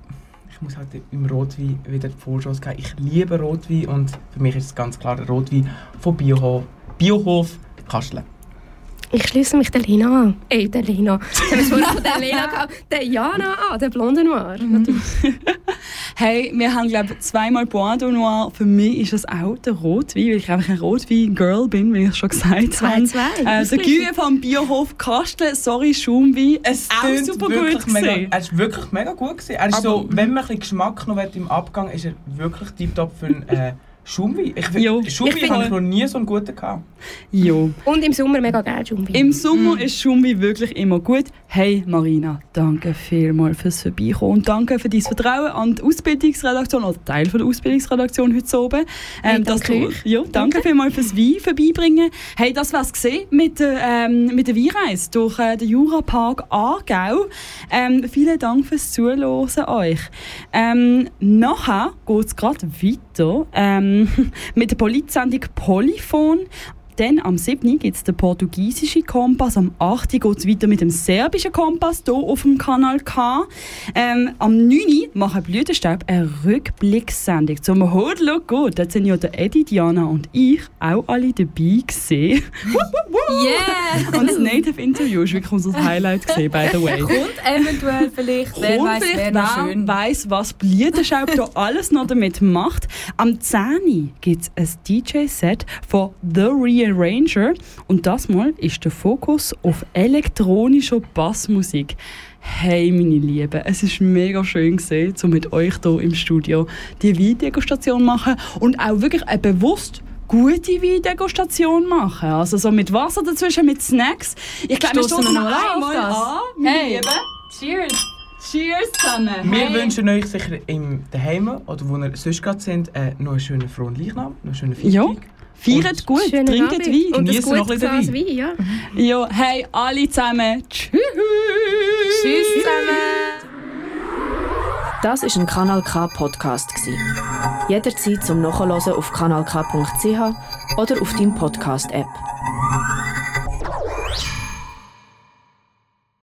ich muss halt im Rotwein wieder die Vorschuss geben. Ich liebe Rotwein und für mich ist es ganz klar der Rotwein von Biohof, Biohof Kastle. Ich schließe mich der Lena an. Ey, der Lena. Ich habe es vorhin von der Lena gehabt. Der Jana an, der Blonde Noir. Natürlich. Hey, wir haben, glaube ich, zweimal Bordeaux Noir. Für mich ist es auch der Rotwein, weil ich einfach ein Rotwein-Girl bin, wie ich schon gesagt Zwei, habe. zwei. Äh, der. Gühe vom Bierhof Kastel, sorry, Schaumwein. Es auch tönt super wirklich gut mega. Er ist wirklich mega gut gewesen. Er ist so, wenn man ein bisschen Geschmack noch will im Abgang, ist er wirklich tiptop für einen äh, Schaumwein. Ich, Jo. Schaumwein Ich habe ich noch nie so einen guten gehabt. Jo. Und im Sommer mega geil, Jumbi. Im Sommer ist Schumbi wirklich immer gut. Hey Marina, danke vielmals fürs Vorbeikommen und danke für dein Vertrauen an die Ausbildungsredaktion oder Teil von der Ausbildungsredaktion heute oben. Hey, dass danke du, euch. ja, danke vielmals fürs Wein vorbeibringen. Hey, das war's gesehen mit der, ähm, mit der Weinreise durch äh, den Jurapark Aargau. Ähm, vielen Dank fürs Zuhören euch. Ähm, nachher geht's gerade weiter ähm, mit der Politsendung Polyphon. Dann am 7. gibt es den portugiesischen Kompass, am 8. geht es weiter mit dem serbischen Kompass hier auf dem Kanal K. Ähm, am 9. machen Blütenstaub eine Rückblickssendung zum Hold Look Good. Dort sind ja der Eddie, Diana und ich auch alle dabei gesehen. Yeah! und das Native Interview ist wirklich unser Highlight gesehen, by the way. Kommt eventuell vielleicht, wer Kommt weiß, wer vielleicht, noch wer schön. weiss, was Blütenstaub da alles noch damit macht. Am 10. gibt es ein DJ-Set von The Rearranger. Und das Mal ist der Fokus auf elektronischer Bassmusik. Hey, meine Lieben, es ist mega schön gesehen, um mit euch hier im Studio die Weindegustation machen und auch wirklich eine bewusst gute Weindegustation machen. Also so mit Wasser dazwischen, mit Snacks. Ich glaube, wir stoßen noch einmal an, meine Hey. Lieben. Cheers! Cheers zusammen. Wir Hey. wünschen euch sicher im Daheim oder wo ihr sonst gerade sind, äh, noch einen schönen frohen Leichnam, noch einen schönen. Feiertag. Feiert gut, Schönen trinkt Abend. Wein. Und ein Geniessen noch gutes ein bisschen Glas Wein, ja. Ja, hey, alle zusammen. Tschüss. Tschüss zusammen! Das ist ein Kanal K Podcast gsi. Jederzeit zum Nachhören auf kanalk.ch oder auf deinem Podcast App.